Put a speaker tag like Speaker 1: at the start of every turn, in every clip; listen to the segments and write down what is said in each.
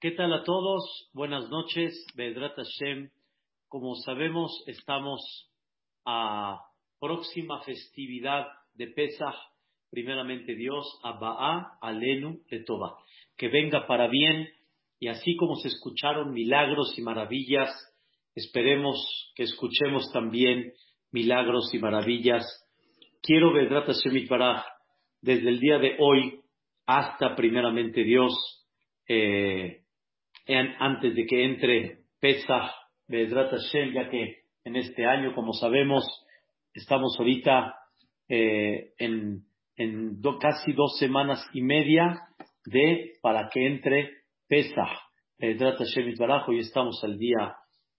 Speaker 1: ¿Qué tal a todos? Buenas noches, Bedrat Hashem. Como sabemos, estamos a próxima festividad de Pesach, primeramente Dios, Abba'a, Alenu, Letoba. Que venga para bien y así como se escucharon milagros y maravillas, esperemos que escuchemos también milagros y maravillas. Quiero, Bedrat Hashem Baraj, desde el día de hoy hasta primeramente Dios, eh, antes de que entre Pesach, Bezrat Hashem, ya que en este año, como sabemos, estamos ahorita eh, en, casi dos semanas y media de para que entre Pesach, Bezrat Hashem y estamos al día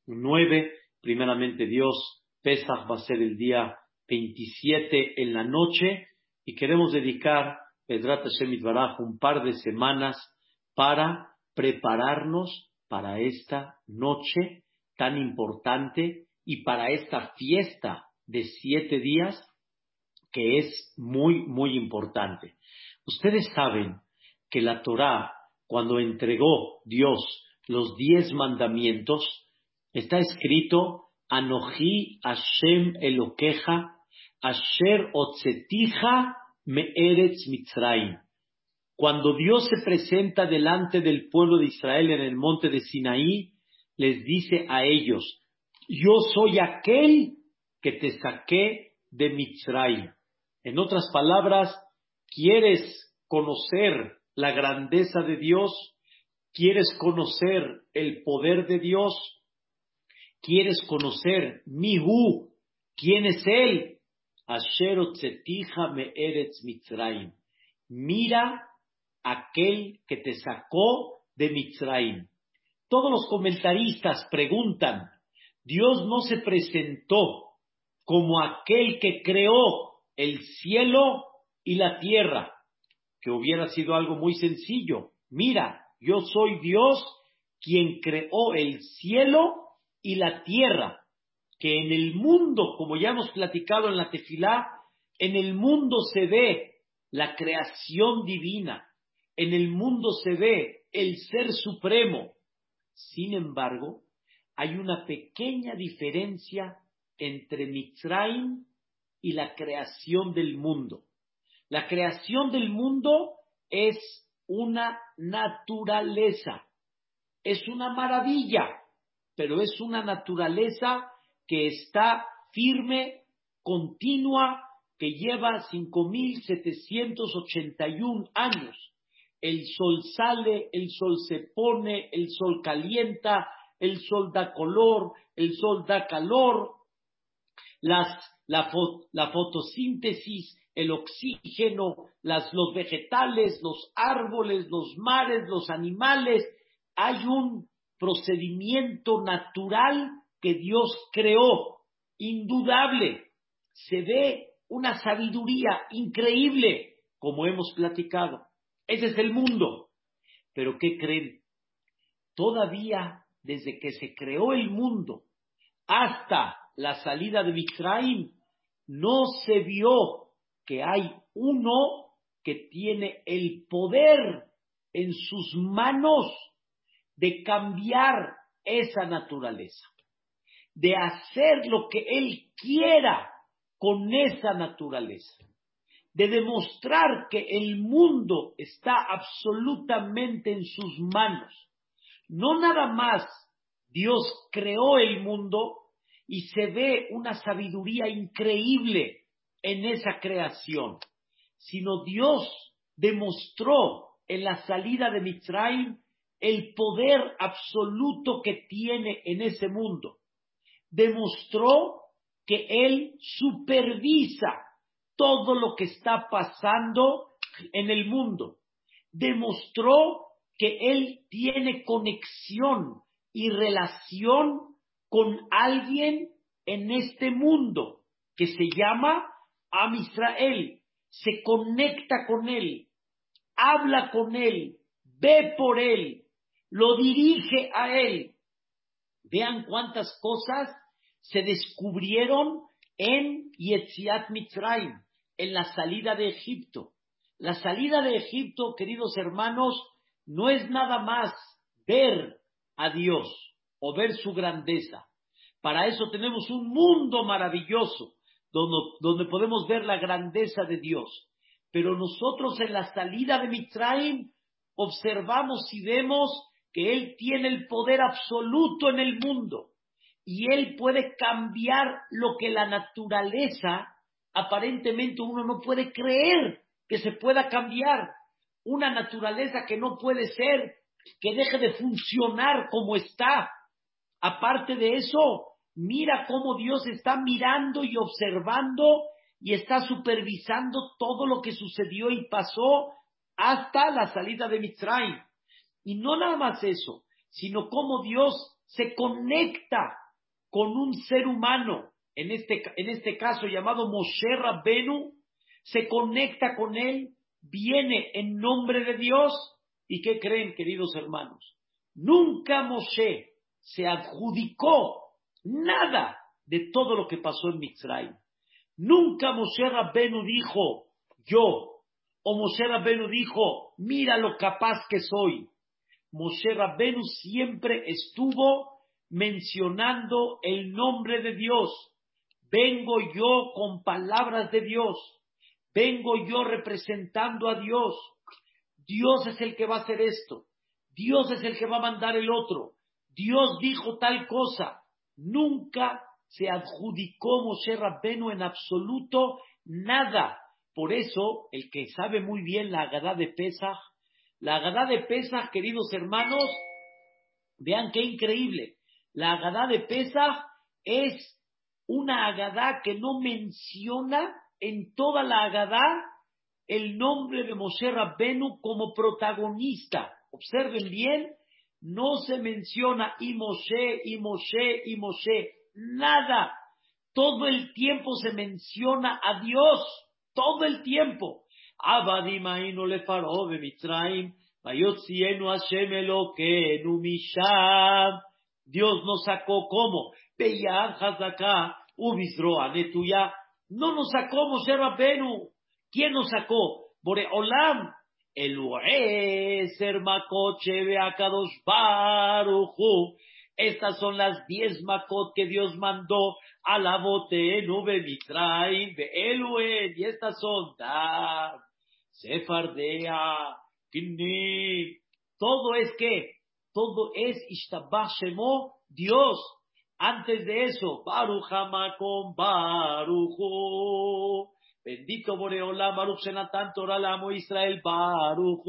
Speaker 1: 9, primeramente Dios, Pesach va a ser el día 27 en la noche y queremos dedicar Bezrat Hashem un par de semanas para prepararnos para esta noche tan importante y para esta fiesta de siete días que es muy, muy importante. Ustedes saben que la Torá, cuando entregó Dios los diez mandamientos, está escrito Anoji Hashem Elokeja Asher Otzetija Me'eretz Mitzrayim. Cuando Dios se presenta delante del pueblo de Israel en el monte de Sinaí, les dice a ellos, yo soy aquel que te saqué de Mitzray. En otras palabras, ¿quieres conocer la grandeza de Dios? ¿Quieres conocer el poder de Dios? ¿Quieres conocer Mihu? ¿Quién es Él? Asher me eretz Mitzrayim. Mira aquel que te sacó de Mitzrayim. Todos los comentaristas preguntan, Dios no se presentó como aquel que creó el cielo y la tierra, que hubiera sido algo muy sencillo. Mira, yo soy Dios quien creó el cielo y la tierra, que en el mundo, como ya hemos platicado en la tefilá, en el mundo se ve la creación divina, en el mundo se ve el ser supremo. Sin embargo, hay una pequeña diferencia entre Mitzrayim y la creación del mundo. La creación del mundo es una naturaleza, es una maravilla, pero es una naturaleza que está firme, continua, que lleva 5.781 años el sol sale, el sol se pone, el sol calienta, el sol da color, el sol da calor, la, fotosíntesis, el oxígeno, los vegetales, los árboles, los mares, los animales. Hay un procedimiento natural que Dios creó, indudable. Se ve una sabiduría increíble, como hemos platicado. Ese es el mundo. Pero ¿qué creen? Todavía desde que se creó el mundo hasta la salida de Mitzrayim, no se vio que hay uno que tiene el poder en sus manos de cambiar esa naturaleza, de hacer lo que él quiera con esa naturaleza de demostrar que el mundo está absolutamente en sus manos. No nada más Dios creó el mundo y se ve una sabiduría increíble en esa creación, sino Dios demostró en la salida de Mitzrayim el poder absoluto que tiene en ese mundo. Demostró que Él supervisa todo lo que está pasando en el mundo. Demostró que él tiene conexión y relación con alguien en este mundo que se llama Am Israel. Se conecta con él, habla con él, ve por él, lo dirige a él. Vean cuántas cosas se descubrieron en Yetziat Mitzrayim en la salida de Egipto. La salida de Egipto, queridos hermanos, no es nada más ver a Dios o ver su grandeza. Para eso tenemos un mundo maravilloso donde, donde podemos ver la grandeza de Dios. Pero nosotros en la salida de Mitraim observamos y vemos que Él tiene el poder absoluto en el mundo y Él puede cambiar lo que la naturaleza aparentemente uno no puede creer que se pueda cambiar. Una naturaleza que no puede ser, que deje de funcionar como está. Aparte de eso, mira cómo Dios está mirando y observando y está supervisando todo lo que sucedió y pasó hasta la salida de Mitzrayim. Y no nada más eso, sino cómo Dios se conecta con un ser humano, en este, en este caso llamado Moshe Rabbenu, se conecta con él, viene en nombre de Dios. ¿Y qué creen, queridos hermanos? Nunca Moshe se adjudicó nada de todo lo que pasó en Mitzrayim. Nunca Moshe Rabbenu dijo, yo, o Moshe Rabbenu dijo, mira lo capaz que soy. Moshe Rabbenu siempre estuvo mencionando el nombre de Dios. Vengo yo con palabras de Dios. Vengo yo representando a Dios. Dios es el que va a hacer esto. Dios es el que va a mandar el otro. Dios dijo tal cosa. Nunca se adjudicó Moshe Rabbenu en absoluto nada. Por eso, el que sabe muy bien la Agadá de Pesach, la Agadá de Pesach, queridos hermanos, vean qué increíble. La Agadá de Pesach es una Agadá que no menciona en toda la Agadá el nombre de Moshe Rabbenu como protagonista. Observen bien, no se menciona y Moshe, y Moshe, y Moshe, nada. Todo el tiempo se menciona a Dios, todo el tiempo. Dios nos sacó como, Ubisroa Netuya. No nos sacó Moshe Rabbenu. ¿Quién nos sacó? Boreolam. El Ueser Makot Akadosh Baruchu. Estas son las diez Makot que Dios mandó a la botenu Mitraim Eluen. Y estas son Dab, Sefardea, Kinni. Todo es que, todo es Ishtabah Dios. Antes de eso, Baruch con Baruch. Bendito Boreolam, Baruch Senatan, Torah, Israel, Baruch.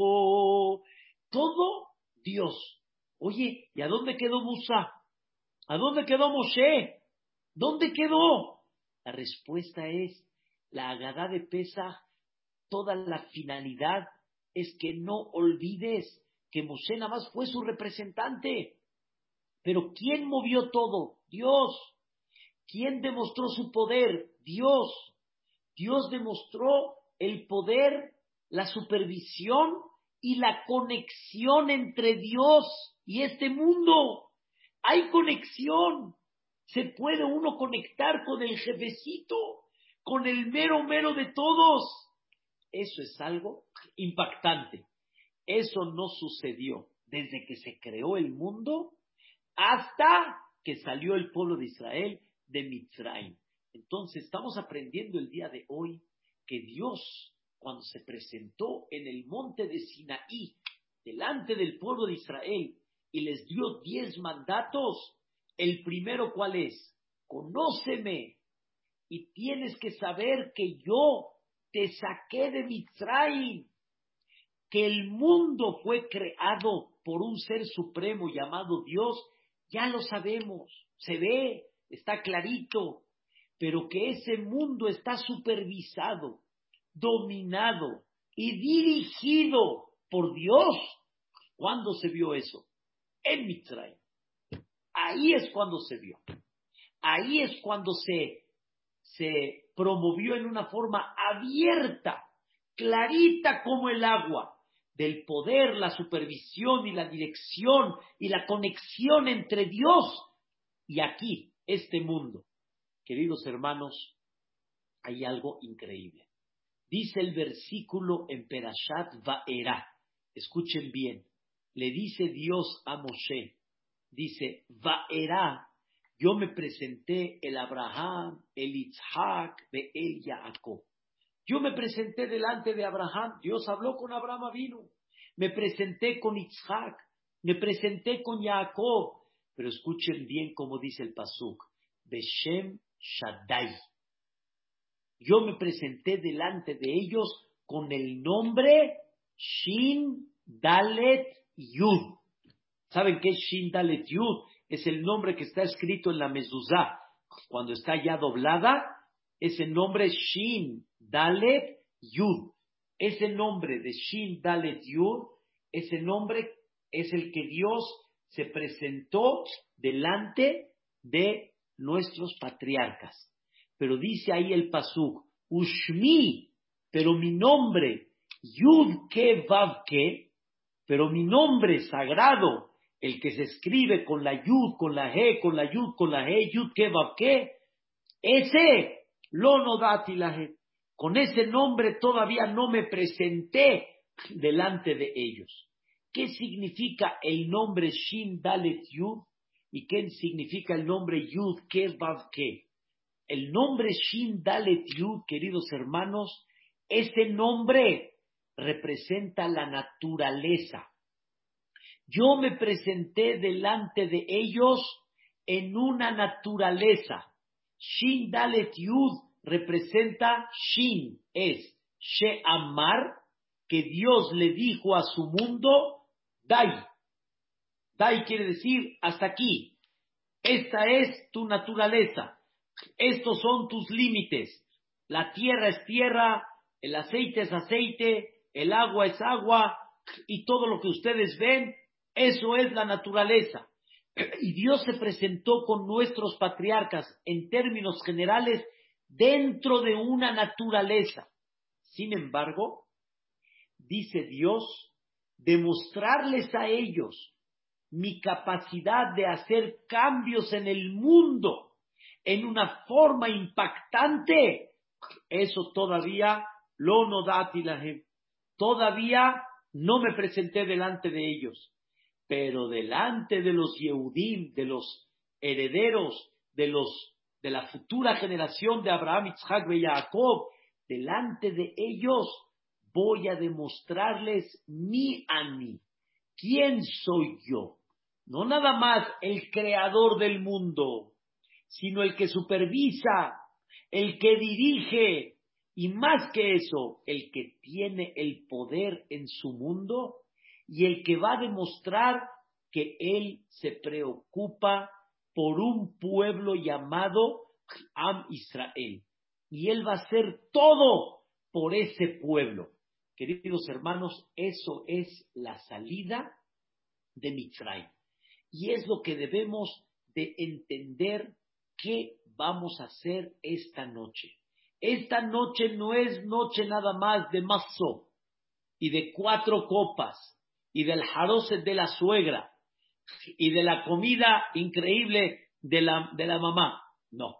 Speaker 1: Todo Dios. Oye, ¿y a dónde quedó Musa? ¿A dónde quedó Moshe? ¿Dónde quedó? La respuesta es, la Agadá de Pesa, toda la finalidad es que no olvides que Moshe nada más fue su representante. Pero ¿quién movió todo? Dios. ¿Quién demostró su poder? Dios. Dios demostró el poder, la supervisión y la conexión entre Dios y este mundo. Hay conexión. Se puede uno conectar con el jefecito, con el mero mero de todos. Eso es algo impactante. Eso no sucedió desde que se creó el mundo hasta que salió el pueblo de Israel de Mitzrayim. Entonces estamos aprendiendo el día de hoy que Dios, cuando se presentó en el monte de Sinaí, delante del pueblo de Israel, y les dio diez mandatos, el primero cuál es? Conóceme y tienes que saber que yo te saqué de Mitzrayim, que el mundo fue creado por un ser supremo llamado Dios ya lo sabemos, se ve, está clarito, pero que ese mundo está supervisado, dominado y dirigido por Dios. ¿Cuándo se vio eso? En Mitzray. Ahí es cuando se vio. Ahí es cuando se, se promovió en una forma abierta, clarita como el agua, del poder, la supervisión y la dirección y la conexión entre Dios y aquí, este mundo. Queridos hermanos, hay algo increíble. Dice el versículo en Perashat Va'era, escuchen bien, le dice Dios a Moshe, dice, Vaerá, yo me presenté el Abraham, el Isaac, el Jacob. Yo me presenté delante de Abraham, Dios habló con Abraham vino, me presenté con Isaac, me presenté con Jacob, pero escuchen bien cómo dice el Pasuk, Beshem Shaddai. Yo me presenté delante de ellos con el nombre Shin Dalet Yud. ¿Saben qué es Shin Dalet Yud? Es el nombre que está escrito en la mezuzá. Cuando está ya doblada, ese nombre Shin Dalet Yud. Ese nombre de Shin Dalet Yud, ese nombre es el que Dios se presentó delante de nuestros patriarcas. Pero dice ahí el Pasuk, Ushmi, pero mi nombre, Yud Ke pero mi nombre sagrado, el que se escribe con la Yud, con la He, con la Yud, con la He, Yud Ke ese, lo la He. Con ese nombre todavía no me presenté delante de ellos. ¿Qué significa el nombre Shin Dalet Yud? ¿Y qué significa el nombre Yud Vav Ke? El nombre Shin Dalet Yud, queridos hermanos, ese nombre representa la naturaleza. Yo me presenté delante de ellos en una naturaleza. Shin Dalet Yud representa Shin, es She'amar, que Dios le dijo a su mundo, Dai. Dai quiere decir hasta aquí. Esta es tu naturaleza. Estos son tus límites. La tierra es tierra, el aceite es aceite, el agua es agua y todo lo que ustedes ven, eso es la naturaleza. Y Dios se presentó con nuestros patriarcas en términos generales dentro de una naturaleza. Sin embargo, dice Dios, demostrarles a ellos mi capacidad de hacer cambios en el mundo en una forma impactante, eso todavía lo no da Todavía no me presenté delante de ellos, pero delante de los Yehudim, de los herederos, de los de la futura generación de Abraham, Isaac y Jacob, delante de ellos voy a demostrarles mi mí. ¿Quién soy yo? No nada más el creador del mundo, sino el que supervisa, el que dirige y más que eso, el que tiene el poder en su mundo y el que va a demostrar que él se preocupa por un pueblo llamado Am Israel. Y él va a hacer todo por ese pueblo. Queridos hermanos, eso es la salida de Mitzray. Y es lo que debemos de entender qué vamos a hacer esta noche. Esta noche no es noche nada más de mazo y de cuatro copas y del jarose de la suegra y de la comida increíble de la, de la mamá. No.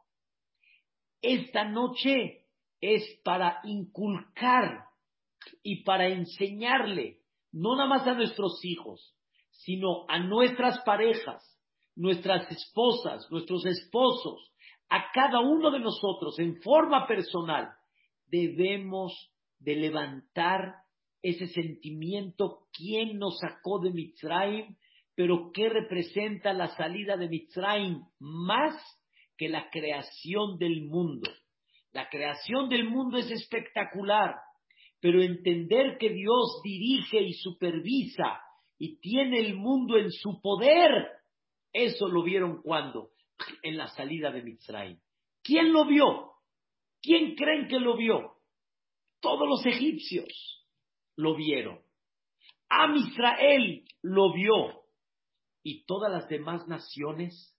Speaker 1: Esta noche es para inculcar y para enseñarle, no nada más a nuestros hijos, sino a nuestras parejas, nuestras esposas, nuestros esposos, a cada uno de nosotros en forma personal, debemos de levantar ese sentimiento, quién nos sacó de Mitzrayim, pero qué representa la salida de Mitzrayim más que la creación del mundo. La creación del mundo es espectacular, pero entender que Dios dirige y supervisa y tiene el mundo en su poder, eso lo vieron cuando? En la salida de Mitzrayim. ¿Quién lo vio? ¿Quién creen que lo vio? Todos los egipcios lo vieron. Am Israel lo vio. Y todas las demás naciones,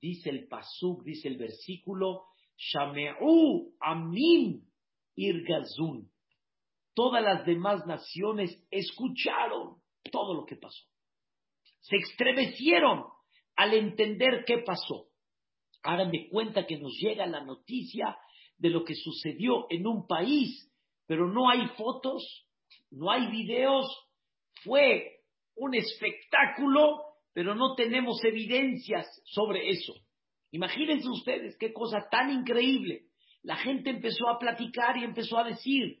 Speaker 1: dice el Pasuk, dice el versículo, Shame'u Amin Irgazun todas las demás naciones escucharon todo lo que pasó. Se estremecieron al entender qué pasó. Háganme cuenta que nos llega la noticia de lo que sucedió en un país, pero no hay fotos, no hay videos. Fue un espectáculo, pero no tenemos evidencias sobre eso. Imagínense ustedes qué cosa tan increíble. La gente empezó a platicar y empezó a decir,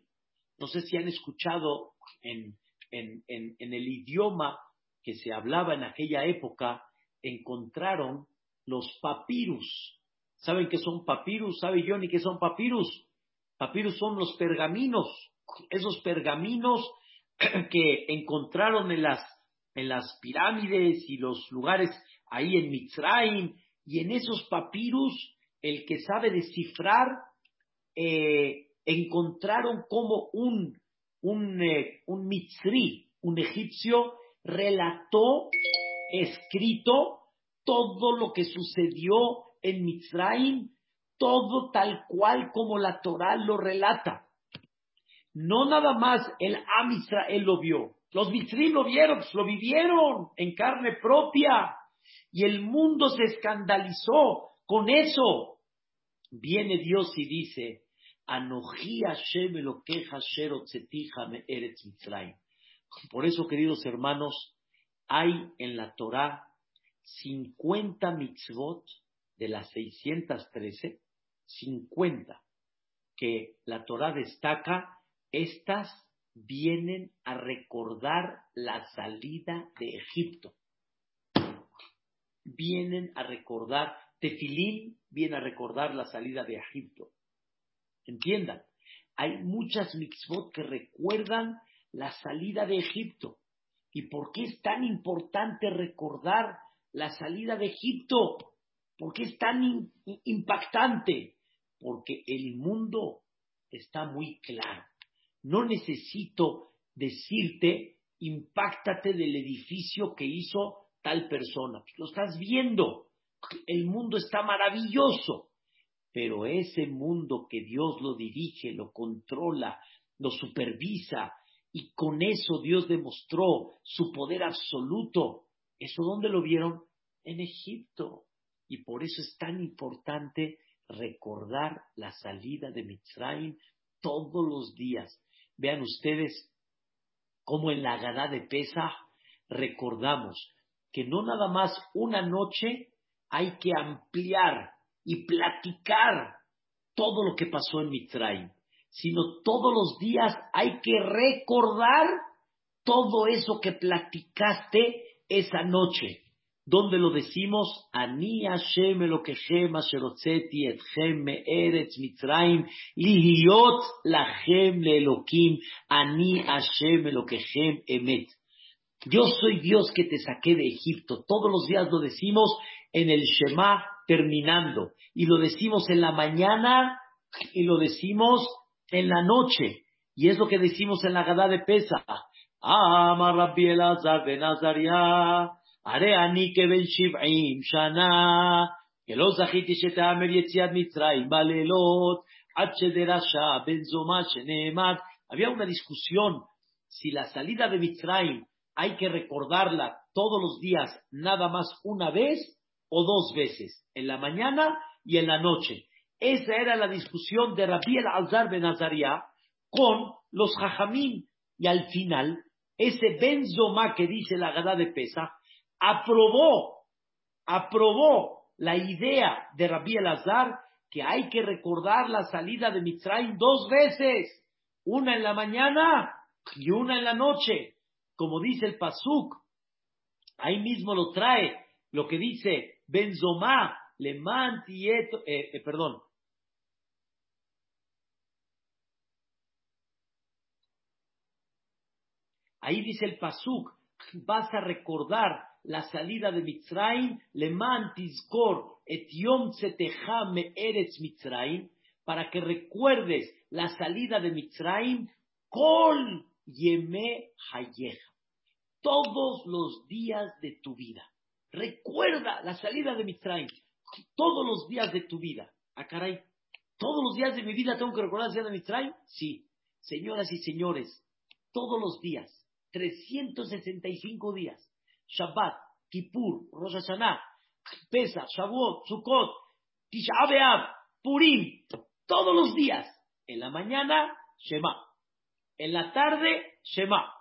Speaker 1: no sé si han escuchado en, el idioma que se hablaba en aquella época, encontraron los papirus. ¿Saben qué son papirus? ¿Sabe Johnny qué son papirus? Papirus son los pergaminos, esos pergaminos que encontraron en las, en las pirámides y los lugares ahí en Mitzrayim, y en esos papirus, el que sabe descifrar, eh, encontraron como un, un, eh, un mitzri, un egipcio, relató, escrito, todo lo que sucedió en Mitzrayim, todo tal cual como la Torah lo relata. No nada más el Am Israel lo vio, los Mitzrim lo vieron, lo vivieron en carne propia y el mundo se escandalizó con eso. Viene Dios y dice, por eso, queridos hermanos, hay en la Torah 50 mitzvot de las 613, 50 que la Torah destaca, estas vienen a recordar la salida de Egipto. Vienen a recordar, Tefilín viene a recordar la salida de Egipto. Entiendan, hay muchas mitzvot que recuerdan la salida de Egipto. ¿Y por qué es tan importante recordar la salida de Egipto? ¿Por qué es tan impactante? Porque el mundo está muy claro. No necesito decirte, impactate del edificio que hizo tal persona. Lo estás viendo. El mundo está maravilloso. Pero ese mundo que Dios lo dirige, lo controla, lo supervisa, y con eso Dios demostró su poder absoluto. ¿Eso dónde lo vieron? En Egipto. Y por eso es tan importante recordar la salida de Mitzrayim todos los días. Vean ustedes cómo en la Gadá de Pesa recordamos que no nada más una noche hay que ampliar y platicar todo lo que pasó en Mitzrayim, sino todos los días hay que recordar todo eso que platicaste esa noche. Donde lo decimos, Ani Hashem Elokechem Asherotzeti Etchem Eretz Mitzrayim Lihiot Lachem Leelokim Ani Hashem Elokechem Emet. Yo soy Dios que te saqué de Egipto. Todos los días lo decimos en el Shema terminando. Y lo decimos en la mañana y lo decimos en la noche. Y es lo que decimos en la Gadá de Pesa. Amar Rabbi Elazar ben Are ani que ben shiv'im shana, que lo zachiti שתאמר יציאת מצרים בלילות, עד שדרשה בן זומא שנאמר. Había una discusión si la salida de Mitzrayim hay que recordarla todos los días, nada más una vez, o dos veces, en la mañana y en la noche. Esa era la discusión de Rabbi el Alzar ben Azaria con los Jajamín. Y al final, ese Ben Zoma que dice la Gada de Pesa, aprobó, aprobó la idea de Rabbi el Azar que hay que recordar la salida de Mitzrayim dos veces, una en la mañana y una en la noche, como dice el Pasuk. Ahí mismo lo trae, lo que dice Benzomá, le mantieto, eh, eh, perdón. Ahí dice el Pasuk, vas a recordar la salida de Mitzrayim, le mantiscor et yom me eretz Mitzrayim, para que recuerdes la salida de Mitzrayim, kol yeme hayeja, todos los días de tu vida. Recuerda la salida de Mitzrayim todos los días de tu vida. Ah, caray, todos los días de mi vida tengo que recordar la salida de Mitzrayim. Sí, señoras y señores, todos los días, 365 días. Shabbat, Kippur, Rosh Hashanah, Pesach, Shavuot, Sukkot, Tisha B'Av, Purim, todos los días. En la mañana, Shema. En la tarde, Shema.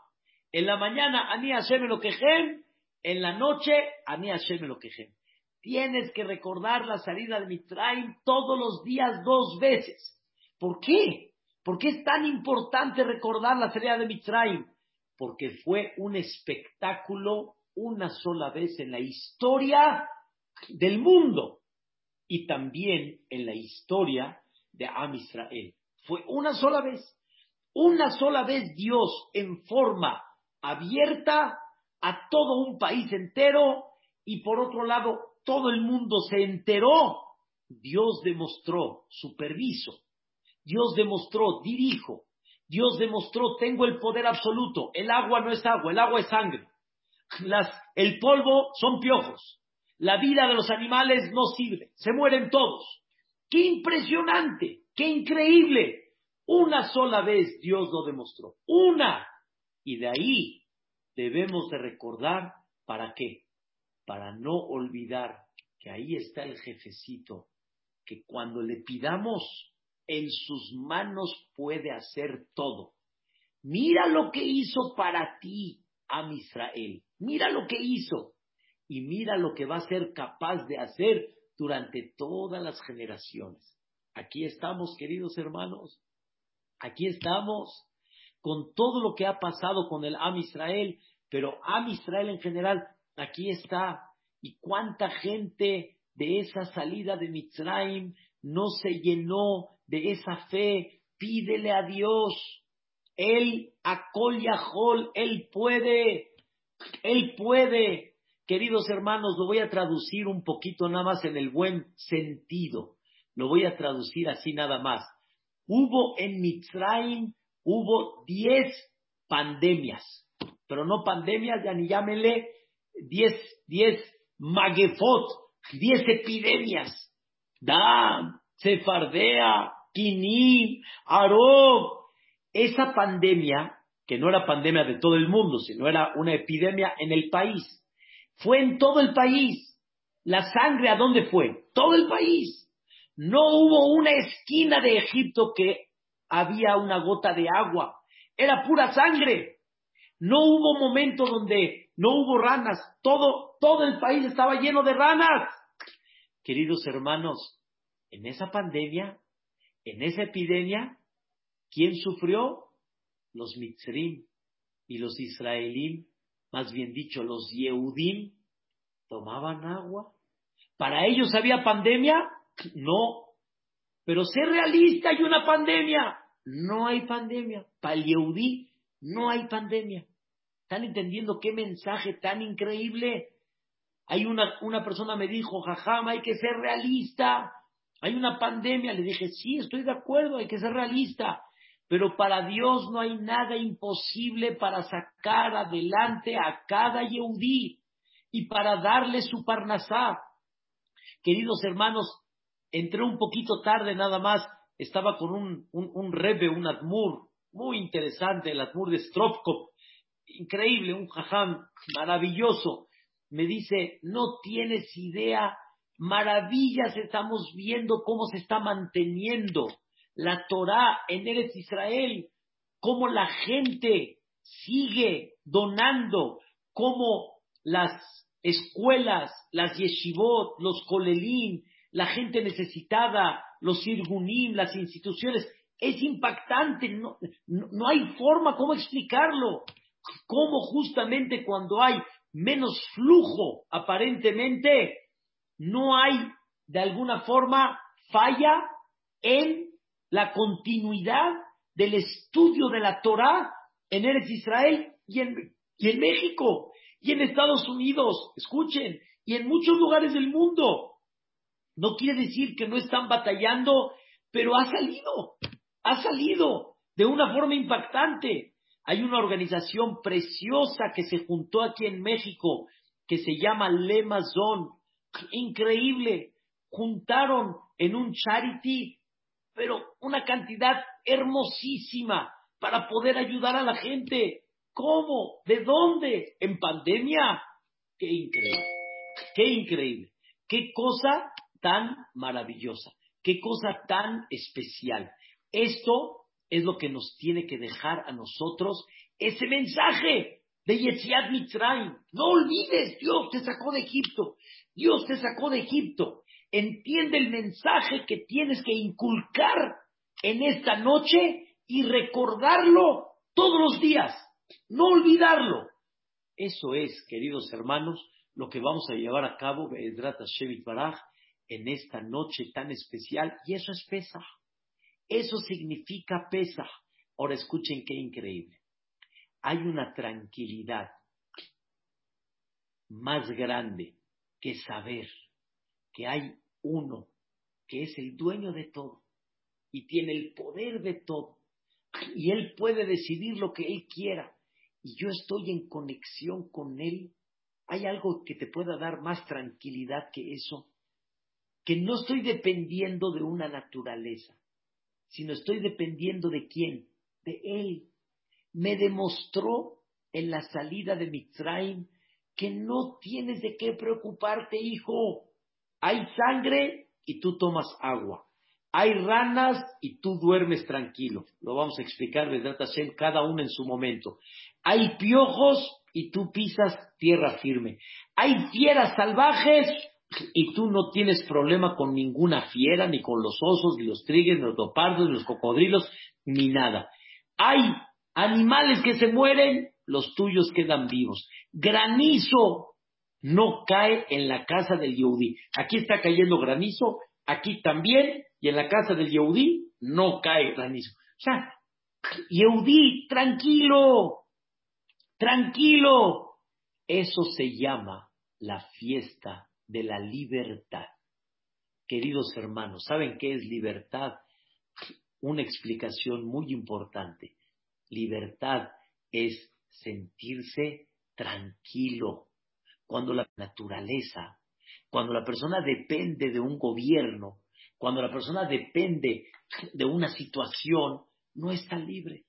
Speaker 1: En la mañana, Ani Hashem lo quejem. En la noche, Ani Hashem lo quejem. Tienes que recordar la salida de Mitraim todos los días dos veces. ¿Por qué? ¿Por qué es tan importante recordar la salida de Mitraim? Porque fue un espectáculo una sola vez en la historia del mundo y también en la historia de Am Israel. Fue una sola vez. Una sola vez Dios en forma abierta a todo un país entero y por otro lado todo el mundo se enteró. Dios demostró superviso. Dios demostró dirijo. Dios demostró tengo el poder absoluto. El agua no es agua, el agua es sangre. Las, el polvo son piojos. La vida de los animales no sirve. Se mueren todos. ¡Qué impresionante! ¡Qué increíble! Una sola vez Dios lo demostró. Una. Y de ahí debemos de recordar para qué. Para no olvidar que ahí está el jefecito, que cuando le pidamos, en sus manos puede hacer todo. Mira lo que hizo para ti, Am Israel. Mira lo que hizo. Y mira lo que va a ser capaz de hacer durante todas las generaciones. Aquí estamos, queridos hermanos. Aquí estamos con todo lo que ha pasado con el Am Israel, pero Am Israel en general, aquí está. Y cuánta gente de esa salida de Mitzrayim no se llenó de esa fe. Pídele a Dios. Él, Yahol, Él puede. Él puede. Queridos hermanos, lo voy a traducir un poquito nada más en el buen sentido. Lo voy a traducir así nada más. Hubo en Mitzrayim, hubo diez pandemias, pero no pandemias, ya ni llámenle diez, diez magefot, diez epidemias. Dam, Sefardea, Kinim, Arob. Esa pandemia, que no era pandemia de todo el mundo, sino era una epidemia en el país, fue en todo el país. La sangre, ¿a dónde fue? Todo el país. No hubo una esquina de Egipto que había una gota de agua. Era pura sangre. No hubo momento donde no hubo ranas. Todo, todo el país estaba lleno de ranas. Queridos hermanos, en esa pandemia, en esa epidemia, ¿quién sufrió? Los mitzrim y los israelíes, más bien dicho, los yehudim, tomaban agua. Para ellos había pandemia, no. Pero ser realista, hay una pandemia. No hay pandemia. Para el Yehudí no hay pandemia. ¿Están entendiendo qué mensaje tan increíble? Hay una, una persona me dijo, jajama, hay que ser realista. Hay una pandemia. Le dije, sí, estoy de acuerdo, hay que ser realista. Pero para Dios no hay nada imposible para sacar adelante a cada Yehudí y para darle su parnasá. Queridos hermanos, entré un poquito tarde nada más, estaba con un, un, un rebe, un admur, muy interesante, el admur de Stropkov, increíble, un jajam maravilloso. Me dice, no tienes idea, maravillas estamos viendo cómo se está manteniendo la Torah en Eretz Israel, cómo la gente sigue donando, cómo las escuelas, las yeshivot, los kolelim, la gente necesitada, los irgunim, las instituciones. Es impactante, no, no, hay forma cómo explicarlo. Cómo justamente cuando hay menos flujo, aparentemente, no hay de alguna forma falla en la continuidad del estudio de la Torah en Eretz Israel y en, y en México y en Estados Unidos, escuchen, y en muchos lugares del mundo. No quiere decir que no están batallando, pero ha salido, ha salido de una forma impactante. Hay una organización preciosa que se juntó aquí en México que se llama Lemazón. Increíble. Juntaron en un charity, pero una cantidad hermosísima para poder ayudar a la gente. ¿Cómo? ¿De dónde? ¿En pandemia? Qué increíble. Qué increíble. Qué cosa tan maravillosa, qué cosa tan especial. Esto es lo que nos tiene que dejar a nosotros ese mensaje. de Yetziat Mitzrayim. No olvides, Dios te sacó de Egipto. Dios te sacó de Egipto. Entiende el mensaje que tienes que inculcar en esta noche y recordarlo todos los días. No olvidarlo. Eso es, queridos hermanos, lo que vamos a llevar a cabo, Baraj, en esta noche tan especial. Y eso es Pesach. Eso significa Pesach. Ahora escuchen qué increíble. Hay una tranquilidad más grande que saber que hay uno que es el dueño de todo y tiene el poder de todo y él puede decidir lo que él quiera y yo estoy en conexión con él, ¿hay algo que te pueda dar más tranquilidad que eso? Que no estoy dependiendo de una naturaleza, sino estoy dependiendo de quién? De él. Me demostró en la salida de Mitzrayim que no tienes de qué preocuparte, hijo. Hay sangre y tú tomas agua. Hay ranas y tú duermes tranquilo. Lo vamos a explicar, ¿verdad, cada uno en su momento. Hay piojos y tú pisas tierra firme. Hay fieras salvajes y tú no tienes problema con ninguna fiera, ni con los osos, ni los trigues, ni los leopardos, ni los cocodrilos, ni nada. Hay animales que se mueren, los tuyos quedan vivos. Granizo no cae en la casa del Yehudi. Aquí está cayendo granizo, aquí también, y en la casa del Yehudí no cae granizo. O sea, Yehudí, tranquilo, tranquilo. Eso se llama la fiesta de la libertad. Queridos hermanos, ¿saben qué es libertad? Una explicación muy importante. Libertad es sentirse tranquilo. Cuando la naturaleza, cuando la persona depende de un gobierno, cuando la persona depende de una situación, no está libre,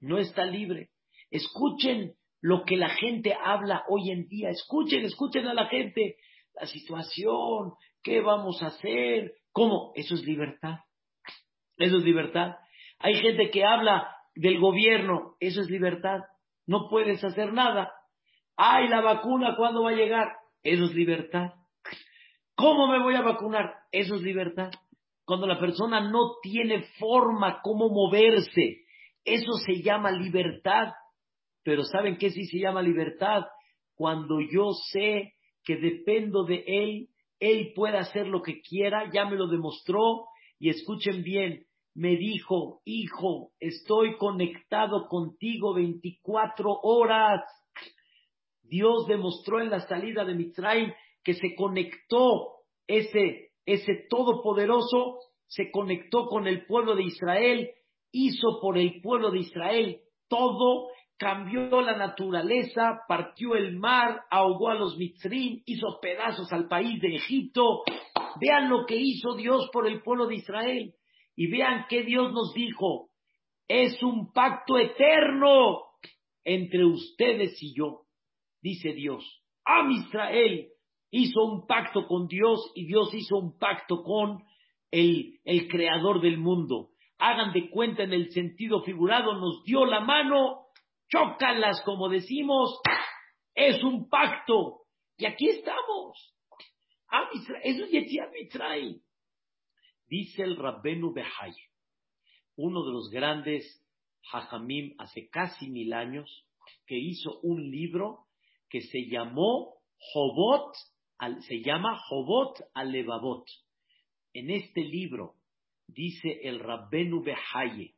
Speaker 1: no está libre. Escuchen lo que la gente habla hoy en día, escuchen, escuchen a la gente, la situación, qué vamos a hacer, cómo, eso es libertad, eso es libertad. Hay gente que habla del gobierno, eso es libertad, no puedes hacer nada. Ay, la vacuna, ¿cuándo va a llegar? Eso es libertad. ¿Cómo me voy a vacunar? Eso es libertad cuando la persona no tiene forma cómo moverse. Eso se llama libertad. Pero ¿saben qué sí se llama libertad? Cuando yo sé que dependo de Él, Él puede hacer lo que quiera, ya me lo demostró. Y escuchen bien, me dijo, hijo, estoy conectado contigo 24 horas. Dios demostró en la salida de Mitzrayim que se conectó ese ese todopoderoso se conectó con el pueblo de Israel, hizo por el pueblo de Israel todo, cambió la naturaleza, partió el mar, ahogó a los mitzrim, hizo pedazos al país de Egipto. Vean lo que hizo Dios por el pueblo de Israel y vean que Dios nos dijo, es un pacto eterno entre ustedes y yo, dice Dios. A Israel, hizo un pacto con Dios y Dios hizo un pacto con el, el creador del mundo. Hagan de cuenta en el sentido figurado, nos dio la mano, chócalas como decimos, es un pacto. Y aquí estamos. Eso es Mitzray. Dice el Rabbenu Behai, uno de los grandes Hajamim hace casi mil años, que hizo un libro que se llamó Jobot se llama Jobot Alevavot. En este libro dice el Rabbenu Behaye,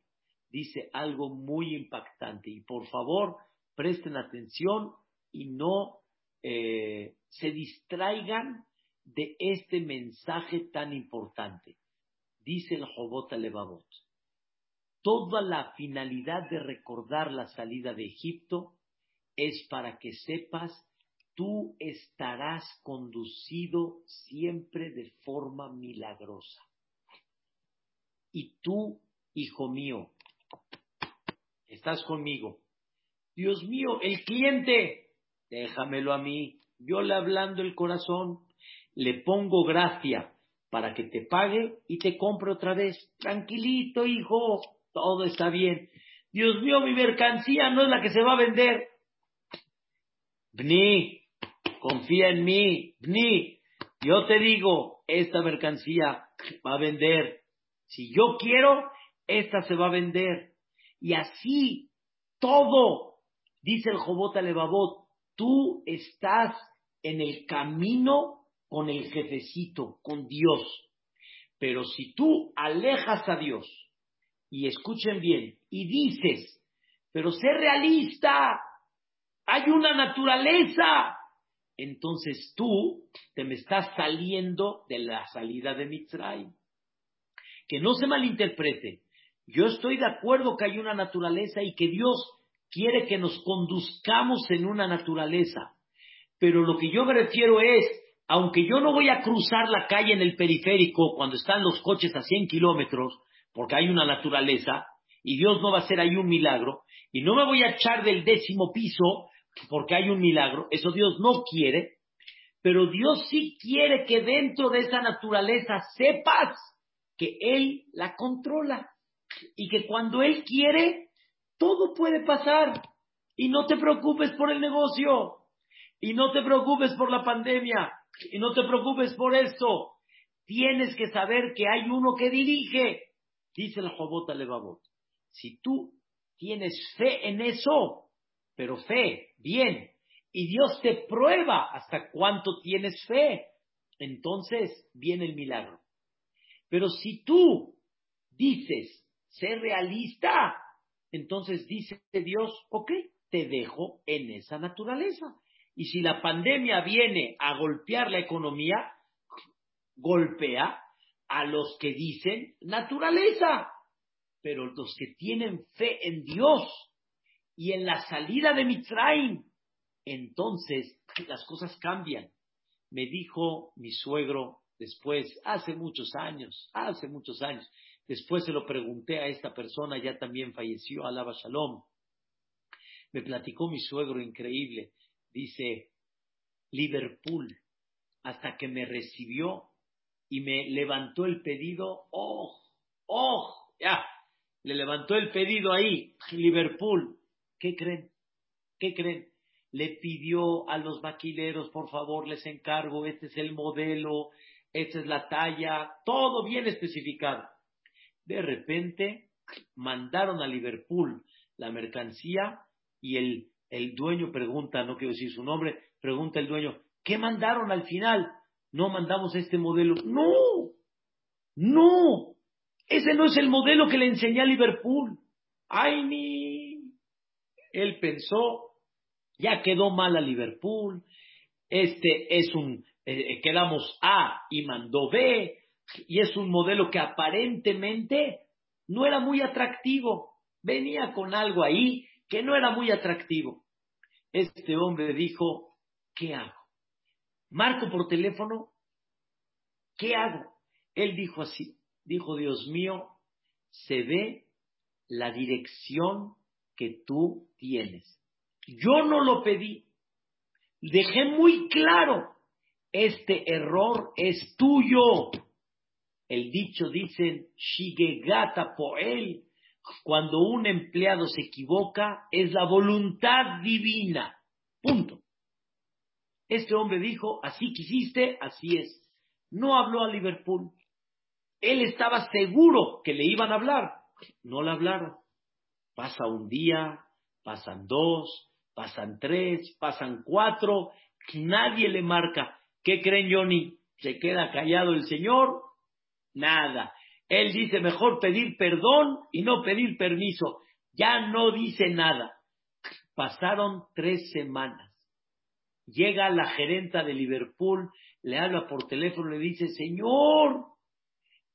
Speaker 1: dice algo muy impactante. Y por favor, presten atención y no eh, se distraigan de este mensaje tan importante. Dice el Jobot Alevavot. Toda la finalidad de recordar la salida de Egipto es para que sepas tú estarás conducido siempre de forma milagrosa. Y tú, hijo mío, estás conmigo. Dios mío, el cliente, déjamelo a mí. Yo le hablando el corazón, le pongo gracia para que te pague y te compre otra vez. Tranquilito, hijo, todo está bien. Dios mío, mi mercancía no es la que se va a vender. Bni, confía en mí, Bni, yo te digo, esta mercancía va a vender. Si yo quiero, esta se va a vender. Y así, todo, dice el Jobot Alevabot, tú estás en el camino con el jefecito, con Dios. Pero si tú alejas a Dios, y escuchen bien, y dices, pero sé realista, hay una naturaleza, entonces tú te me estás saliendo de la salida de Mitzrayim. Que no se malinterprete. Yo estoy de acuerdo que hay una naturaleza y que Dios quiere que nos conduzcamos en una naturaleza. Pero lo que yo me refiero es, aunque yo no voy a cruzar la calle en el periférico cuando están los coches a 100 kilómetros, porque hay una naturaleza, y Dios no va a hacer ahí un milagro, y no me voy a echar del décimo piso porque hay un milagro, eso Dios no quiere, pero Dios sí quiere que dentro de esa naturaleza sepas que Él la controla y que cuando Él quiere, todo puede pasar. Y no te preocupes por el negocio, y no te preocupes por la pandemia, y no te preocupes por esto. Tienes que saber que hay uno que dirige, dice la Jobota Levavot. Si tú tienes fe en eso, pero fe, bien, y Dios te prueba hasta cuánto tienes fe, entonces viene el milagro. Pero si tú dices, sé realista, entonces dice Dios, ok, te dejo en esa naturaleza. Y si la pandemia viene a golpear la economía, golpea a los que dicen naturaleza. Pero los que tienen fe en Dios y en la salida de Mitzrayim, entonces las cosas cambian. Me dijo mi suegro después, hace muchos años, hace muchos años, después se lo pregunté a esta persona, ya también falleció, Alaba Shalom. Me platicó mi suegro increíble, dice, Liverpool, hasta que me recibió y me levantó el pedido, oh, oh, ya, le levantó el pedido ahí, Liverpool. ¿Qué creen? ¿Qué creen? Le pidió a los maquileros, por favor, les encargo, este es el modelo, esta es la talla, todo bien especificado. De repente mandaron a Liverpool la mercancía y el, el dueño pregunta, no quiero decir su nombre, pregunta el dueño, ¿qué mandaron al final? No mandamos este modelo. No, no, ese no es el modelo que le enseñé a Liverpool. Ay, ni. Él pensó, ya quedó mal a Liverpool. Este es un, eh, quedamos A y mandó B. Y es un modelo que aparentemente no era muy atractivo. Venía con algo ahí que no era muy atractivo. Este hombre dijo, ¿qué hago? Marco por teléfono, ¿qué hago? Él dijo así, dijo, Dios mío, se ve la dirección tú tienes. Yo no lo pedí. Dejé muy claro, este error es tuyo. El dicho dice, Shigegata Poel, cuando un empleado se equivoca, es la voluntad divina. Punto. Este hombre dijo, así quisiste, así es. No habló a Liverpool, él estaba seguro que le iban a hablar. No le hablaron. Pasa un día, pasan dos, pasan tres, pasan cuatro, nadie le marca. ¿Qué creen, Johnny? ¿Se queda callado el Señor? Nada. Él dice mejor pedir perdón y no pedir permiso. Ya no dice nada. Pasaron tres semanas. Llega la gerenta de Liverpool, le habla por teléfono, le dice, Señor,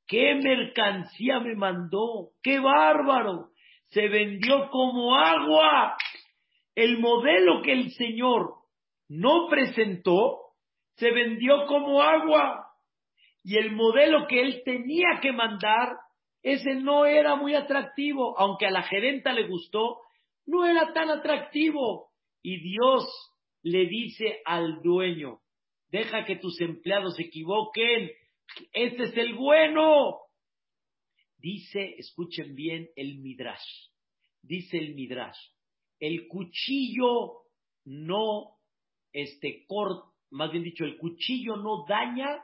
Speaker 1: ¿Qué mercancía me mandó? ¡Qué bárbaro! Se vendió como agua. El modelo que el Señor no presentó se vendió como agua. Y el modelo que él tenía que mandar, ese no era muy atractivo, aunque a la gerenta le gustó, no era tan atractivo. Y Dios le dice al dueño, deja que tus empleados se equivoquen, este es el bueno. Dice, escuchen bien el Midrash. Dice el Midrash, el cuchillo no este cort, más bien dicho, el cuchillo no daña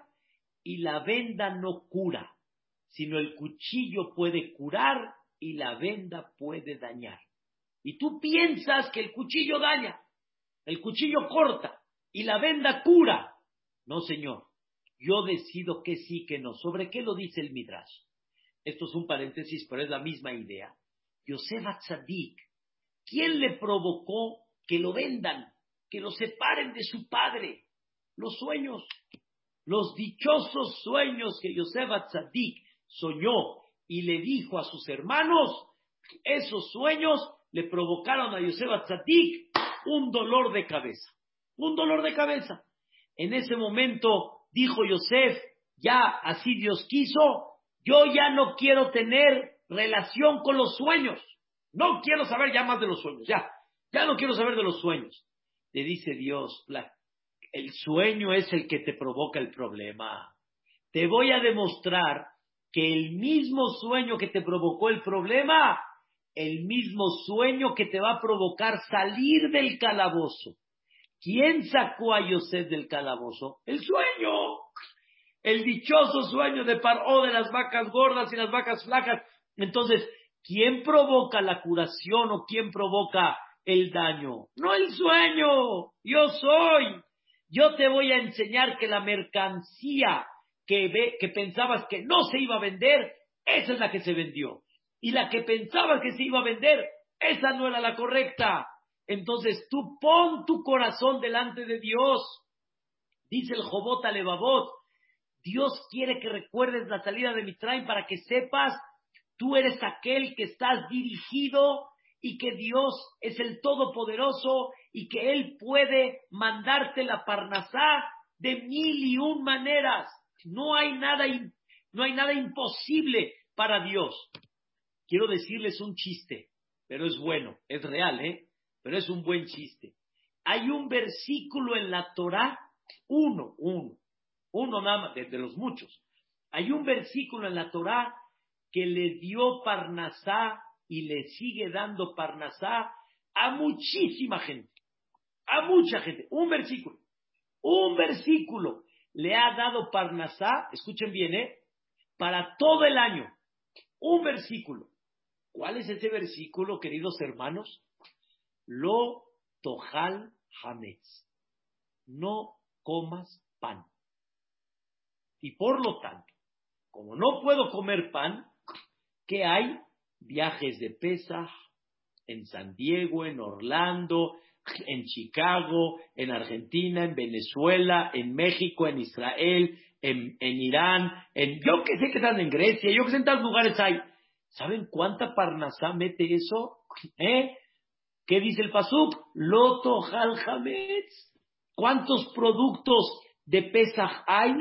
Speaker 1: y la venda no cura, sino el cuchillo puede curar y la venda puede dañar. Y tú piensas que el cuchillo daña, el cuchillo corta y la venda cura. No, señor. Yo decido que sí, que no. ¿Sobre qué lo dice el Midrash? Esto es un paréntesis, pero es la misma idea. Yosef Atzadik, ¿quién le provocó que lo vendan, que lo separen de su padre? Los sueños, los dichosos sueños que Yosef Atzadik soñó y le dijo a sus hermanos, esos sueños le provocaron a Yosef Atzadik un dolor de cabeza, un dolor de cabeza. En ese momento dijo Yosef, ya así Dios quiso, yo ya no quiero tener relación con los sueños. No quiero saber ya más de los sueños, ya. Ya no quiero saber de los sueños. Le dice Dios, el sueño es el que te provoca el problema. Te voy a demostrar que el mismo sueño que te provocó el problema, el mismo sueño que te va a provocar salir del calabozo. ¿Quién sacó a Yosef del calabozo? El sueño. El dichoso sueño de Paró de las vacas gordas y las vacas flacas. Entonces, ¿quién provoca la curación o quién provoca el daño? No el sueño. Yo soy. Yo te voy a enseñar que la mercancía que, pensabas que no se iba a vender, esa es la que se vendió. Y la que pensabas que se iba a vender, esa no era la correcta. Entonces tú pon tu corazón delante de Dios. Dice el Jobot Alevabot, Dios quiere que recuerdes la salida de Mitraim para que sepas, tú eres aquel que estás dirigido y que Dios es el Todopoderoso y que Él puede mandarte la parnasá de mil y un maneras. No hay nada, no hay nada imposible para Dios. Quiero decirles un chiste, pero es bueno, es real, ¿eh? pero es un buen chiste. Hay un versículo en la Torah, uno, uno, uno nada más, de, los muchos. Hay un versículo en la Torah que le dio Parnasá y le sigue dando Parnasá a muchísima gente, a mucha gente. Un versículo, un versículo le ha dado Parnasá, escuchen bien, ¿eh? Para todo el año. Un versículo. ¿Cuál es ese versículo, queridos hermanos? Lo tojal hametz. No comas pan. Y por lo tanto, como no puedo comer pan, ¿qué hay? Viajes de Pesach en San Diego, en Orlando, en Chicago, en Argentina, en Venezuela, en México, en Israel, en, Irán, en yo que sé que están en Grecia, yo que sé en tantos lugares hay. ¿Saben cuánta parnasá mete eso? ¿Eh? ¿Qué dice el Pasuk? Loto Jaljametz. ¿Cuántos productos de Pesach hay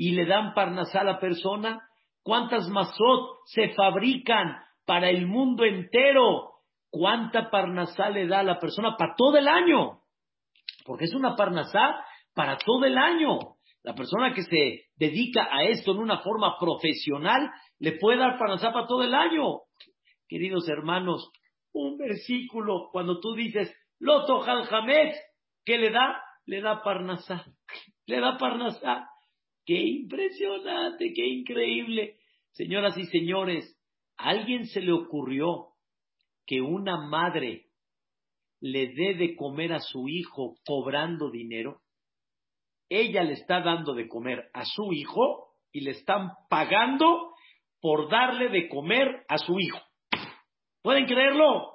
Speaker 1: y le dan parnasá a la persona? ¿Cuántas masot se fabrican para el mundo entero? ¿Cuánta parnasá le da a la persona para todo el año? Porque es una parnasá para todo el año. La persona que se dedica a esto en una forma profesional le puede dar parnasá para todo el año. Queridos hermanos, un versículo, cuando tú dices, Loto Jaljamet, ¿qué le da? Le da parnasá. Le da parnasá. Qué impresionante, qué increíble. Señoras y señores, ¿a alguien se le ocurrió que una madre le dé de comer a su hijo cobrando dinero? Ella le está dando de comer a su hijo y le están pagando por darle de comer a su hijo. ¿Pueden creerlo?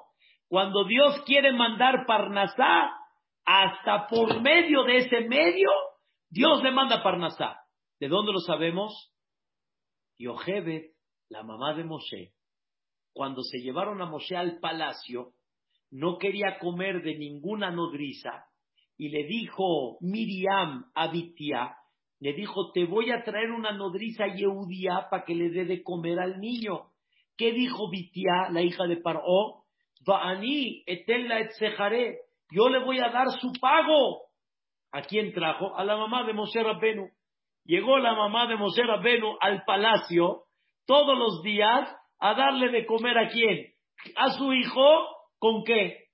Speaker 1: Cuando Dios quiere mandar Parnasá, hasta por medio de ese medio, Dios le manda Parnasá. ¿De dónde lo sabemos? Yohebet, la mamá de Moshe, cuando se llevaron a Moshe al palacio, no quería comer de ninguna nodriza y le dijo Miriam a Bitia, le dijo, te voy a traer una nodriza Yehudía para que le dé de comer al niño. ¿Qué dijo Bitia, la hija de Paró? Va'ani etzejaré. Yo le voy a dar su pago. ¿A quién trajo? A la mamá de Moshe Rabbenu. Llegó la mamá de Moshe Rabbenu al palacio todos los días a darle de comer a quién? A su hijo, ¿con qué?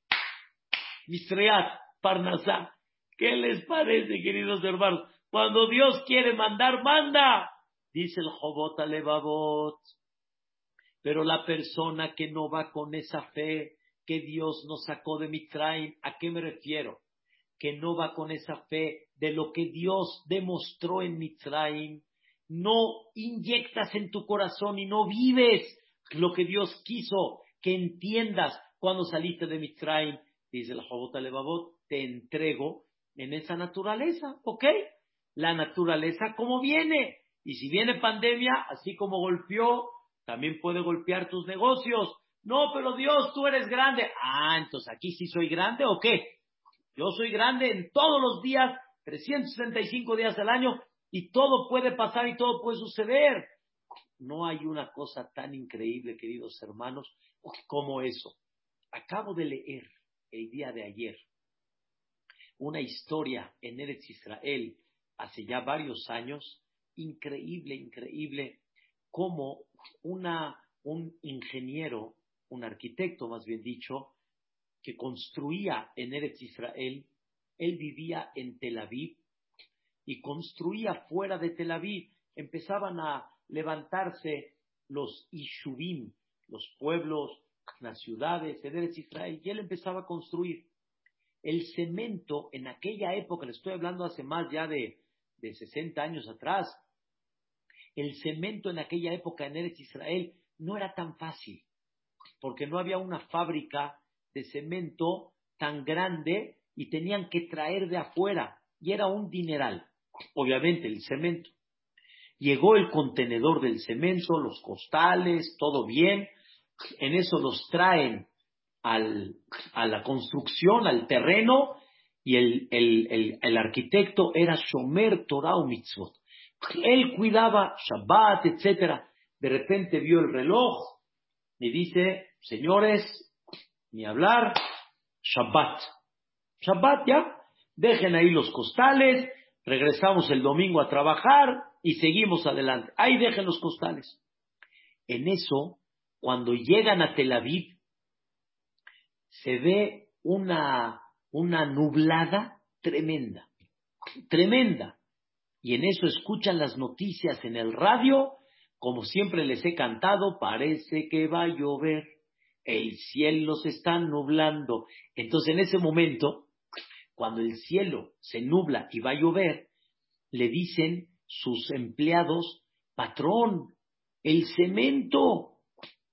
Speaker 1: Mistreat, Parnasá. ¿Qué les parece, queridos hermanos? Cuando Dios quiere mandar, manda. Dice el Jobot Alevabot. Pero la persona que no va con esa fe que Dios nos sacó de Mitraim, ¿a qué me refiero? Que no va con esa fe de lo que Dios demostró en Mitraim, no inyectas en tu corazón y no vives lo que Dios quiso que entiendas cuando saliste de Mitraim, dice el Jobot Alevabot, te entrego en esa naturaleza, ¿ok? La naturaleza como viene. Y si viene pandemia, así como golpeó, también puede golpear tus negocios. No, pero Dios, tú eres grande. Ah, entonces aquí sí soy grande o qué? Yo soy grande en todos los días, 365 días al año, y todo puede pasar y todo puede suceder. No hay una cosa tan increíble, queridos hermanos, como eso. Acabo de leer el día de ayer una historia en Eretz Israel hace ya varios años, increíble, increíble, como una, un ingeniero, un arquitecto más bien dicho, que construía en Eretz Israel, él vivía en Tel Aviv y construía fuera de Tel Aviv. Empezaban a levantarse los Ishuvim, los pueblos, las ciudades de Eretz Israel, y él empezaba a construir el cemento en aquella época, le estoy hablando hace más ya de, de 60 años atrás, el cemento en aquella época en Eretz Israel no era tan fácil, porque no había una fábrica de cemento tan grande y tenían que traer de afuera, y era un dineral, obviamente el cemento. Llegó el contenedor del cemento, los costales, todo bien, en eso los traen al, a la construcción, al terreno, y el, el, el, arquitecto era Shomer Torah o Mitzvot. Él cuidaba Shabbat, etc. De repente vio el reloj y dice, señores, ni hablar, Shabbat. Shabbat ya, dejen ahí los costales, regresamos el domingo a trabajar y seguimos adelante. Ahí dejen los costales. En eso, cuando llegan a Tel Aviv, se ve una, una nublada tremenda, tremenda. Y en eso escuchan las noticias en el radio, como siempre les he cantado, parece que va a llover, el cielo se está nublando. Entonces en ese momento, cuando el cielo se nubla y va a llover, le dicen sus empleados, patrón, el cemento,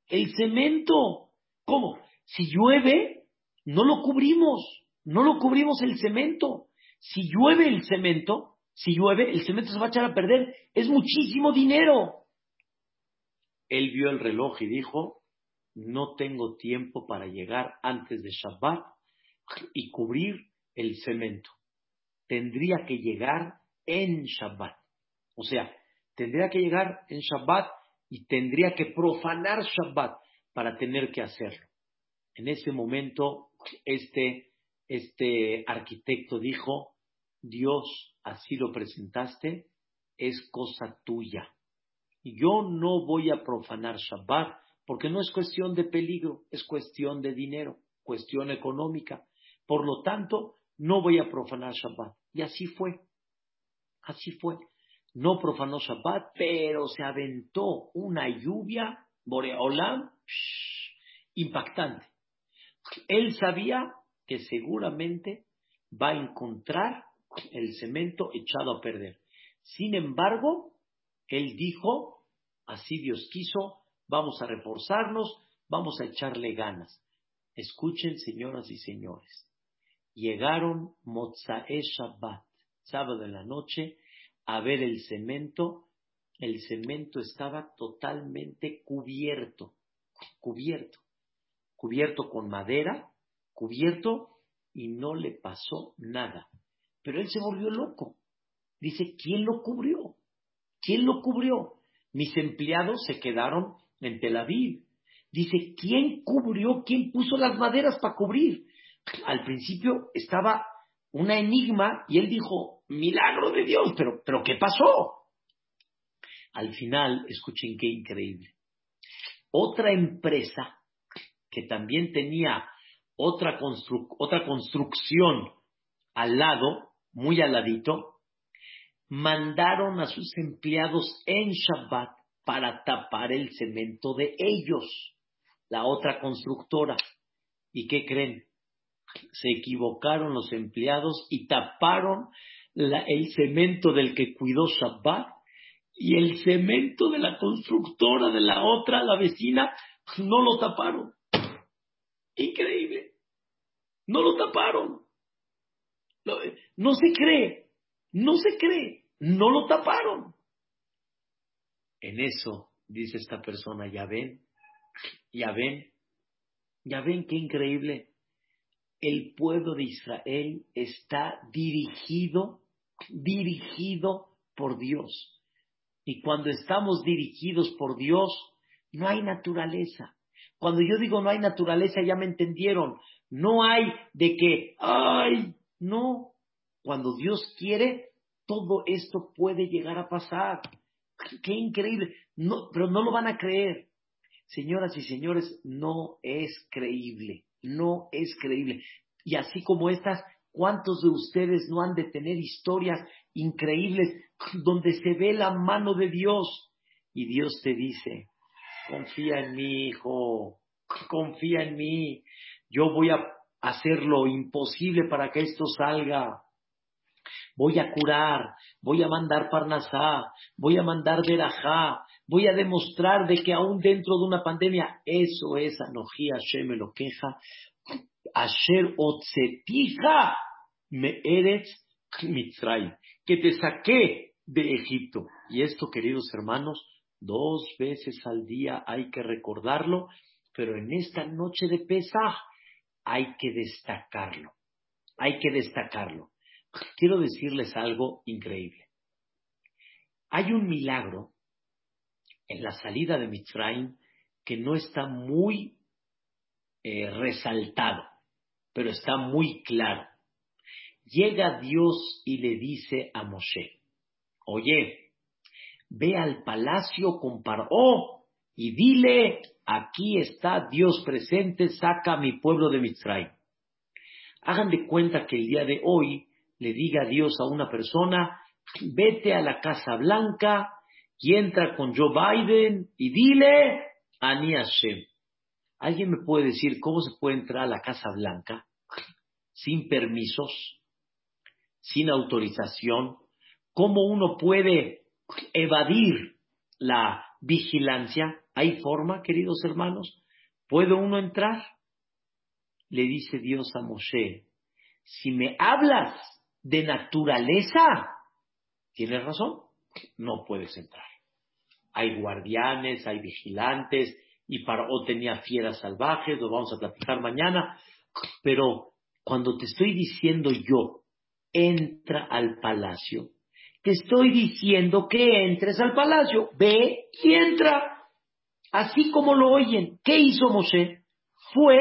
Speaker 1: el cemento. ¿Cómo? Si llueve, no lo cubrimos, no lo cubrimos el cemento. Si llueve el cemento, si llueve, el cemento se va a echar a perder. Es muchísimo dinero. Él vio el reloj y dijo, no tengo tiempo para llegar antes de Shabbat y cubrir el cemento. Tendría que llegar en Shabbat. O sea, tendría que llegar en Shabbat y tendría que profanar Shabbat para tener que hacerlo. En ese momento, este, este arquitecto dijo, Dios, así lo presentaste, es cosa tuya. Yo no voy a profanar Shabbat porque no es cuestión de peligro, es cuestión de dinero, cuestión económica. Por lo tanto, no voy a profanar Shabbat. Y así fue. Así fue. No profanó Shabbat, pero se aventó una lluvia, Boreolam, impactante. Él sabía que seguramente va a encontrar el cemento echado a perder. Sin embargo, él dijo, así Dios quiso, vamos a reforzarnos, vamos a echarle ganas. Escuchen, señoras y señores. Llegaron Mozae Shabbat, sábado en la noche, a ver el cemento. El cemento estaba totalmente cubierto, cubierto cubierto con madera, cubierto, y no le pasó nada. Pero él se volvió loco. Dice, ¿quién lo cubrió? ¿Quién lo cubrió? Mis empleados se quedaron en Tel Aviv. Dice, ¿quién cubrió? ¿Quién puso las maderas para cubrir? Al principio estaba una enigma y él dijo, milagro de Dios, pero, pero ¿qué pasó? Al final, escuchen qué increíble. Otra empresa que también tenía otra, otra construcción al lado, muy aladito, mandaron a sus empleados en Shabbat para tapar el cemento de ellos, la otra constructora. ¿Y qué creen? Se equivocaron los empleados y taparon el cemento del que cuidó Shabbat y el cemento de la constructora de la otra, la vecina, no lo taparon. Increíble. No lo taparon. No se cree. No se cree. No lo taparon. En eso, dice esta persona, ya ven, ya ven, ya ven qué increíble. El pueblo de Israel está dirigido, dirigido por Dios. Y cuando estamos dirigidos por Dios, no hay naturaleza. Cuando yo digo no hay naturaleza, ya me entendieron. No hay de que, ay, no. Cuando Dios quiere, todo esto puede llegar a pasar. Qué increíble. No, pero no lo van a creer. Señoras y señores, no es creíble. No es creíble. Y así como estas, ¿cuántos de ustedes no han de tener historias increíbles donde se ve la mano de Dios y Dios te dice, confía en mí, hijo, confía en mí, yo voy a hacer lo imposible para que esto salga. Voy a curar, voy a mandar Parnasá, voy a mandar Berajá, voy a demostrar de que aún dentro de una pandemia, eso es Anojí Hashem me lo queja, Asher Otsetija me eres Mitzray, que te saqué de Egipto. Y esto, queridos hermanos, dos veces al día hay que recordarlo, pero en esta noche de Pesaj hay que destacarlo. Hay que destacarlo. Quiero decirles algo increíble. Hay un milagro en la salida de Mitzrayim que no está muy eh, resaltado, pero está muy claro. Llega Dios y le dice a Moshe, oye, ve al palacio con Paró y dile, aquí está Dios presente, saca a mi pueblo de Mitzray. Hagan de cuenta que el día de hoy le diga Dios a una persona, vete a la Casa Blanca y entra con Joe Biden y dile, Ani Hashem. ¿Alguien me puede decir cómo se puede entrar a la Casa Blanca sin permisos, sin autorización, ¿Cómo uno puede evadir la vigilancia? ¿Hay forma, queridos hermanos? ¿Puede uno entrar? Le dice Dios a Moshe, si me hablas de naturaleza, tienes razón, no puedes entrar. Hay guardianes, hay vigilantes, y o tenía fieras salvajes, lo vamos a platicar mañana, pero cuando te estoy diciendo yo, entra al palacio, te estoy diciendo que entres al palacio. Ve y entra. Así como lo oyen. ¿Qué hizo Moshe? Fue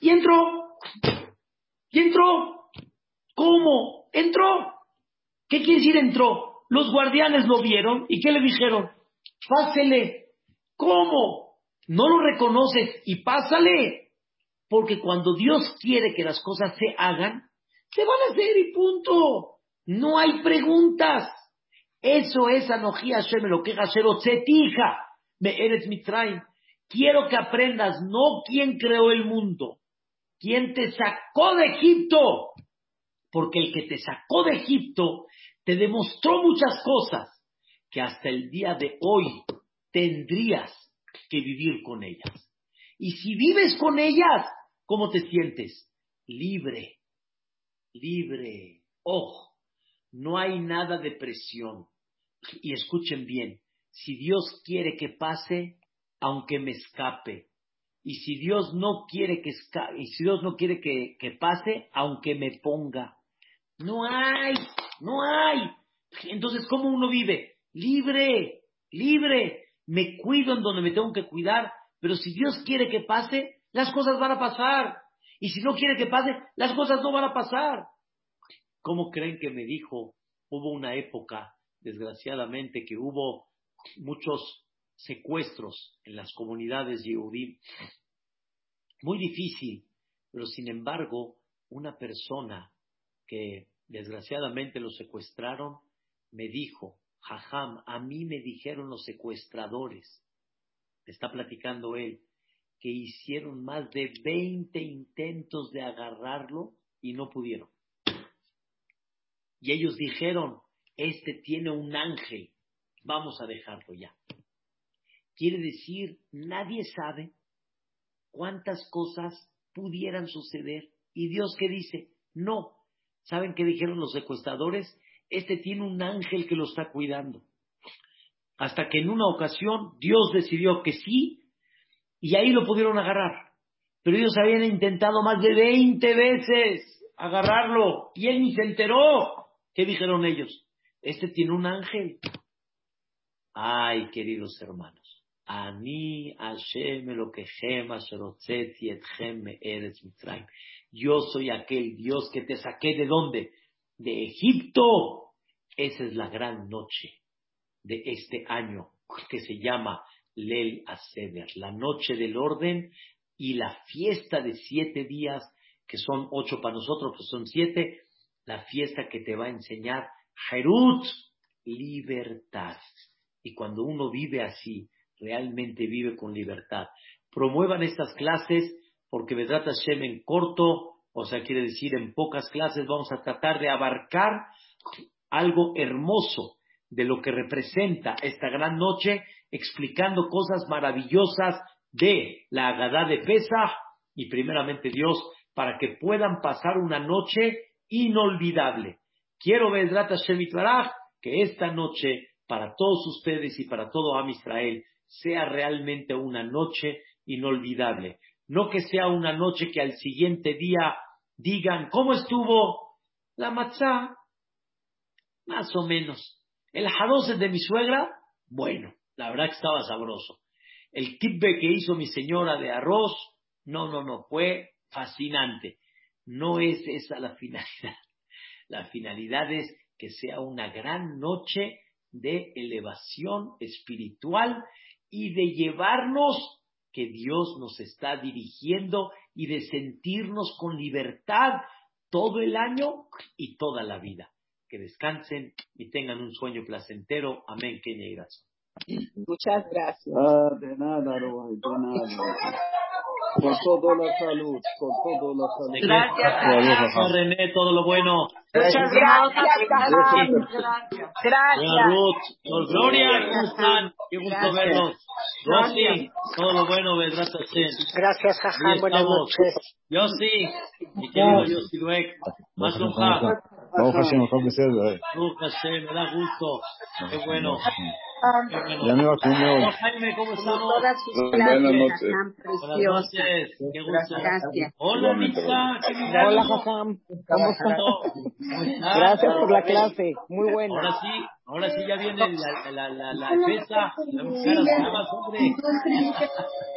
Speaker 1: y entró. Y entró. ¿Cómo? Entró. ¿Qué quiere decir entró? Los guardianes lo vieron y ¿qué le dijeron? Pásele. ¿Cómo? No lo reconoces y pásale. Porque cuando Dios quiere que las cosas se hagan, se van a hacer y punto. No hay preguntas. Eso es Anoji Hashem, lo que Zetija, me eres Mitraim. Quiero que aprendas no quién creó el mundo, quién te sacó de Egipto. Porque el que te sacó de Egipto te demostró muchas cosas que hasta el día de hoy tendrías que vivir con ellas. Y si vives con ellas, ¿cómo te sientes? Libre, libre. Ojo, no hay nada de presión. Y escuchen bien, si Dios quiere que pase, aunque me escape. Y si Dios no quiere que y si Dios no quiere que, que pase, aunque me ponga. No hay, no hay. Entonces, ¿cómo uno vive? Libre, libre. Me cuido en donde me tengo que cuidar, pero si Dios quiere que pase, las cosas van a pasar. Y si no quiere que pase, las cosas no van a pasar. ¿Cómo creen que me dijo? Hubo una época, desgraciadamente, que hubo muchos secuestros en las comunidades Yehudim. Muy difícil, pero sin embargo, una persona que Desgraciadamente lo secuestraron. Me dijo, Jajam, a mí me dijeron los secuestradores, está platicando él, que hicieron más de 20 intentos de agarrarlo y no pudieron. Y ellos dijeron, este tiene un ángel, vamos a dejarlo ya. Quiere decir, nadie sabe cuántas cosas pudieran suceder. Y Dios que dice, no. ¿Saben qué dijeron los secuestradores? Este tiene un ángel que lo está cuidando. Hasta que en una ocasión Dios decidió que sí, y ahí lo pudieron agarrar. Pero ellos habían intentado más de 20 veces agarrarlo, y él ni se enteró. ¿Qué dijeron ellos? Este tiene un ángel. Ay, queridos hermanos. Ani Hashem lo que Yo soy aquel Dios que te saqué de dónde? De Egipto. Esa es la gran noche de este año que se llama Lel Aseder, la noche del orden y la fiesta de siete días, que son ocho para nosotros, que son siete, la fiesta que te va a enseñar Jerut, libertad. Y cuando uno vive así, realmente vive con libertad. Promuevan estas clases porque Vedrat Hashem en corto, o sea, quiere decir en pocas clases, vamos a tratar de abarcar algo hermoso de lo que representa esta gran noche, explicando cosas maravillosas de la Agadá de Pesach y primeramente Dios, para que puedan pasar una noche inolvidable. Quiero, Vedrat Hashem que esta noche, para todos ustedes y para todo Am Israel, sea realmente una noche inolvidable. No que sea una noche que al siguiente día digan, ¿cómo estuvo la matzá? Más o menos. El jadose de mi suegra, bueno, la verdad que estaba sabroso. El tibbe que hizo mi señora de arroz, no, no, no, fue fascinante. No es esa la finalidad. La finalidad es que sea una gran noche de elevación espiritual y de llevarnos que Dios nos está dirigiendo y de sentirnos con libertad todo el año y toda la vida. Que descansen y tengan un sueño placentero. Amén. Que
Speaker 2: Muchas gracias.
Speaker 3: Ah, de nada, de nada. Por todo la salud, por todo la salud.
Speaker 1: Gracias, René, todo lo bueno.
Speaker 2: Muchas gracias, Gracias. Gracias.
Speaker 1: Ruth, Gloria, ¿cómo están? Qué gusto verlos. Rosy, todo lo bueno, Vedrat
Speaker 2: Gracias, Jajam, buenas noches.
Speaker 1: Yossi, mi querido Yossi Luek, más
Speaker 4: me
Speaker 1: Baruch Hashem, me da gusto. Qué bueno.
Speaker 4: Ya me
Speaker 1: vacuno. ¿cómo?
Speaker 2: Todas sus Buenas noches.
Speaker 1: Buenas noches.
Speaker 2: Gracias.
Speaker 1: Hola, Misa.
Speaker 5: Hola, ¿Cómo estás? Gracias por la clase. Muy buena.
Speaker 1: Ahora sí, ahora sí ya viene la, la, la, la, la